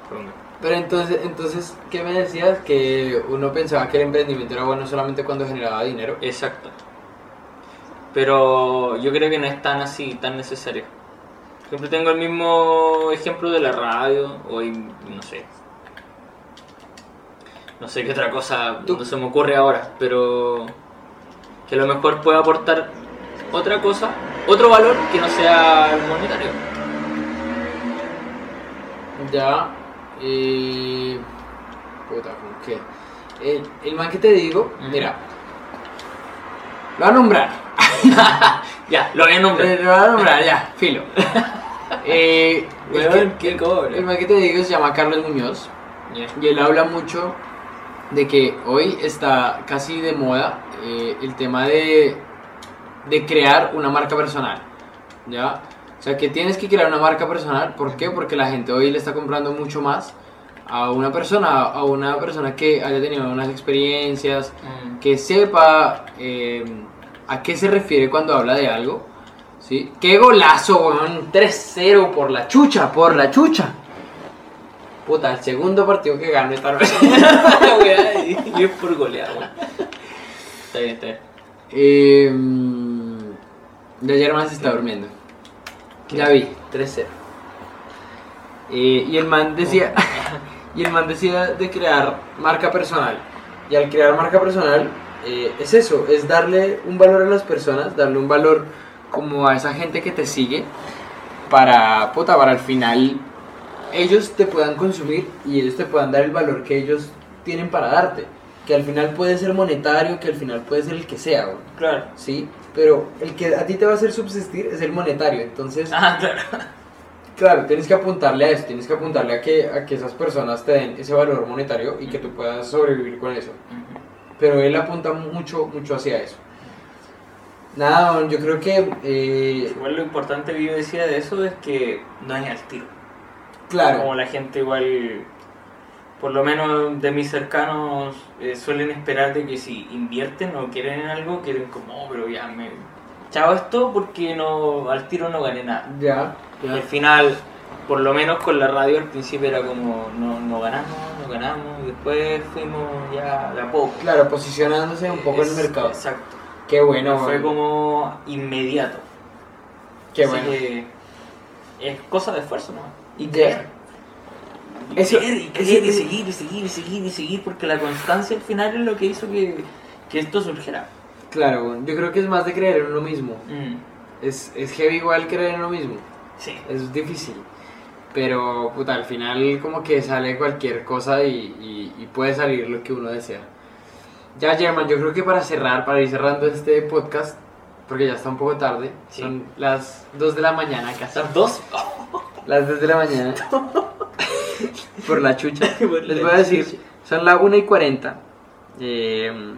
[SPEAKER 3] Fue buen gol.
[SPEAKER 2] Pero entonces, entonces, ¿qué me decías? Que uno pensaba que el emprendimiento era bueno solamente cuando generaba dinero.
[SPEAKER 3] Exacto. Pero yo creo que no es tan así, tan necesario. Siempre tengo el mismo ejemplo de la radio, en- no sé. No sé qué otra cosa
[SPEAKER 2] Tú-
[SPEAKER 3] no se me ocurre ahora, pero que a lo mejor pueda aportar otra cosa, otro valor que no sea el monetario.
[SPEAKER 2] Ya. Eh, puta, ¿con qué? El, el man que te digo, mira. Lo voy a nombrar.
[SPEAKER 3] Ya, lo voy a nombrar.
[SPEAKER 2] Lo voy a nombrar, ya, filo. Eh, el, que, el man que te digo se llama Carlos Muñoz. Y él habla mucho de que hoy está casi de moda eh, el tema de, de crear una marca personal. ¿Ya? O sea, que tienes que crear una marca personal. ¿Por qué? Porque la gente hoy le está comprando mucho más a una persona, a una persona que haya tenido unas experiencias,
[SPEAKER 3] Mm.
[SPEAKER 2] que sepa eh, a qué se refiere cuando habla de algo. ¿Sí? ¡Qué golazo, weón! 3-0 por la chucha, por la chucha. Puta, el segundo partido que gano esta
[SPEAKER 3] weá, y es por golear, weón. Está bien, está bien.
[SPEAKER 2] Eh, de ayer más se está durmiendo. Ya vi, 3-0. Eh, y el man decía. y el man decía de crear marca personal. Y al crear marca personal, eh, es eso, es darle un valor a las personas, darle un valor como a esa gente que te sigue. Para, puta, para al final ellos te puedan consumir y ellos te puedan dar el valor que ellos tienen para darte. Que al final puede ser monetario, que al final puede ser el que sea, güey.
[SPEAKER 3] Claro.
[SPEAKER 2] ¿sí? Pero el que a ti te va a hacer subsistir es el monetario, entonces,
[SPEAKER 3] Ah, claro.
[SPEAKER 2] claro, tienes que apuntarle a eso, tienes que apuntarle a que, a que esas personas te den ese valor monetario y que tú puedas sobrevivir con eso. Pero él apunta mucho, mucho hacia eso. Nada, yo creo que, eh,
[SPEAKER 3] Igual lo importante que yo decía de eso es que no es al tiro.
[SPEAKER 2] claro,
[SPEAKER 3] Como la gente igual, por lo menos de mis cercanos, eh, suelen esperar de que si invierten o quieren en algo, quieren como, "Oh, pero ya me... Chao esto porque no al tiro no gané nada.
[SPEAKER 2] ya,
[SPEAKER 3] Y al final, por lo menos con la radio al principio era como, no, no ganamos, no ganamos, y después fuimos ya de a poco.
[SPEAKER 2] Claro, posicionándose un poco en el mercado.
[SPEAKER 3] Exacto.
[SPEAKER 2] Qué bueno,
[SPEAKER 3] Fue como inmediato.
[SPEAKER 2] qué
[SPEAKER 3] Así
[SPEAKER 2] bueno.
[SPEAKER 3] que es cosa de esfuerzo, ¿no? Y creer.
[SPEAKER 2] Eso-
[SPEAKER 3] y creer, y seguir, y seguir, y seguir, y seguir, porque la constancia al final es lo que hizo que, que esto surgiera.
[SPEAKER 2] Claro, yo creo que es más de creer en uno mismo.
[SPEAKER 3] Mm,
[SPEAKER 2] Es, es heavy igual creer en uno mismo.
[SPEAKER 3] Sí.
[SPEAKER 2] Es difícil. Pero, puta, al final como que sale cualquier cosa y, y- y puede salir lo que uno desea. Ya, German, yo creo que para cerrar, para ir cerrando este podcast, porque ya está un poco tarde,
[SPEAKER 3] Sí.
[SPEAKER 2] son las 2 de la mañana casi.
[SPEAKER 3] ¿Las dos?
[SPEAKER 2] Las 2 de la mañana. Por la chucha. Les voy a decir, son las 1 y 40. Eh,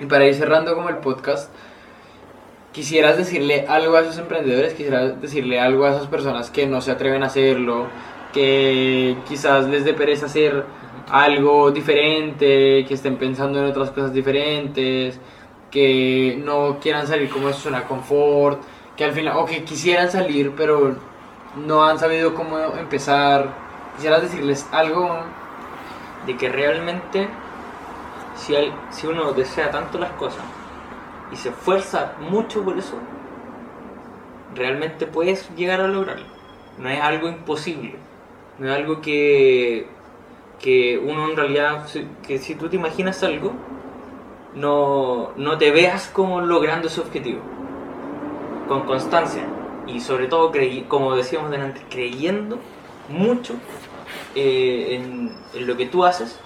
[SPEAKER 2] y para ir cerrando como el podcast, quisieras decirle algo a esos emprendedores, quisieras decirle algo a esas personas que no se atreven a hacerlo, que quizás les dé pereza hacer algo diferente, que estén pensando en otras cosas diferentes, que no quieran salir como de su zona de confort, que al final, o que quisieran salir, pero no han sabido cómo empezar. ¿Quisieras decirles algo?
[SPEAKER 3] De que realmente, si, si uno desea tanto las cosas y se esfuerza mucho por eso, realmente puedes llegar a lograrlo. No es algo imposible. No es algo que, que uno en realidad, que si tú te imaginas algo, no, no te veas como logrando ese objetivo. Con constancia. Y sobre todo, como decíamos delante, creyendo mucho eh, en, en lo que tú haces,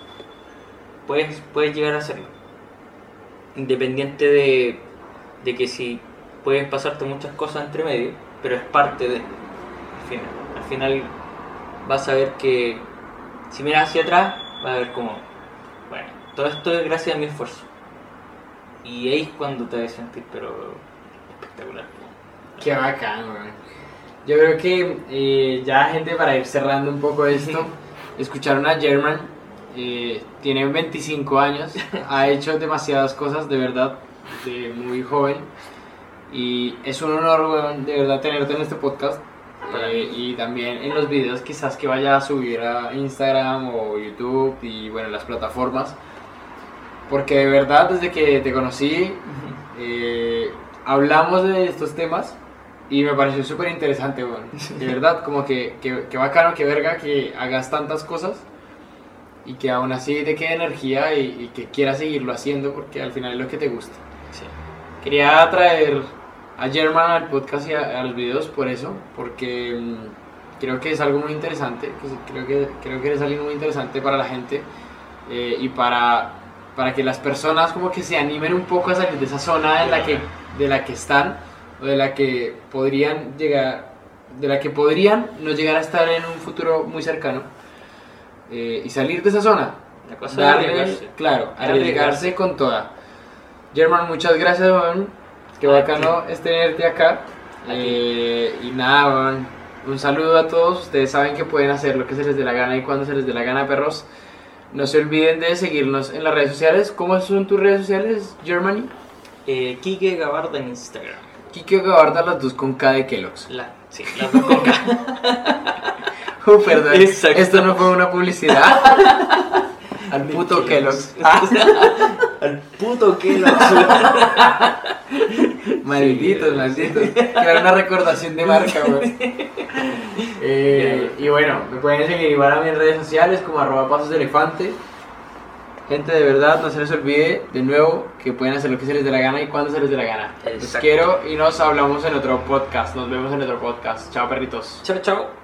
[SPEAKER 3] puedes, puedes llegar a hacerlo. Independiente de, de que si puedes pasarte muchas cosas entre medio, pero es parte de. Al final, al final vas a ver que si miras hacia atrás, vas a ver como, bueno, todo esto es gracias a mi esfuerzo. Y ahí es cuando te vas a sentir, pero espectacular.
[SPEAKER 2] Qué bacán, weón. Yo creo que eh, ya gente para ir cerrando un poco esto, escucharon a German, eh, tiene 25 años, ha hecho demasiadas cosas de verdad, de muy joven, y es un honor, de verdad tenerte en este podcast. Eh, y también en los videos quizás que vaya a subir a Instagram o YouTube y bueno, las plataformas. Porque de verdad desde que te conocí eh, hablamos de estos temas y me pareció súper interesante, weón. De verdad, como que, que bacano, que verga que hagas tantas cosas y que aún así te quede energía y, y que quieras seguirlo haciendo porque al final es lo que te gusta.
[SPEAKER 3] Sí.
[SPEAKER 2] Quería traer a German al podcast y a, a los videos por eso, porque mm, creo que es algo muy interesante, que se- creo que, creo que es algo muy interesante para la gente eh, y para, para que las personas como que se animen un poco a salir de esa zona en la que, de la que están o de la que podrían llegar, de la que podrían no llegar a estar en un futuro muy cercano eh, y salir de esa zona.
[SPEAKER 3] La cosa
[SPEAKER 2] Darle-
[SPEAKER 3] arriesgarse.
[SPEAKER 2] Claro,
[SPEAKER 3] Arriesgarse.
[SPEAKER 2] arriesgarse con toda. German, muchas gracias, weón. Qué
[SPEAKER 3] A
[SPEAKER 2] bacano es tenerte acá. Eh, y nada, weón. Un saludo a todos. Ustedes saben que pueden hacer lo que se les dé la gana y cuando se les dé la gana, perros. No se olviden de seguirnos en las redes sociales. ¿Cómo son tus redes sociales, Germany?
[SPEAKER 3] Eh, Kike Gabarda en Instagram.
[SPEAKER 2] Kike Gabarda, las dos con K de Kellogg's.
[SPEAKER 3] La, sí, las dos con K.
[SPEAKER 2] Oh, perdón.
[SPEAKER 3] Exacto.
[SPEAKER 2] Esto no fue una publicidad. Al puto Kellogg's.
[SPEAKER 3] Al puto Kellogg.
[SPEAKER 2] Malditos,
[SPEAKER 3] Sí,
[SPEAKER 2] malditos. Que era una recordación de marca, güey. Eh, y bueno, me pueden seguir igual a mis redes sociales como arroba pasos de elefante. Gente, de verdad, no se les olvide de nuevo que pueden hacer lo que se les dé la gana y cuando se les dé la gana. Los
[SPEAKER 3] Exacto.
[SPEAKER 2] quiero y nos hablamos en otro podcast. Nos vemos en otro podcast. Chao, perritos.
[SPEAKER 3] chao, chao.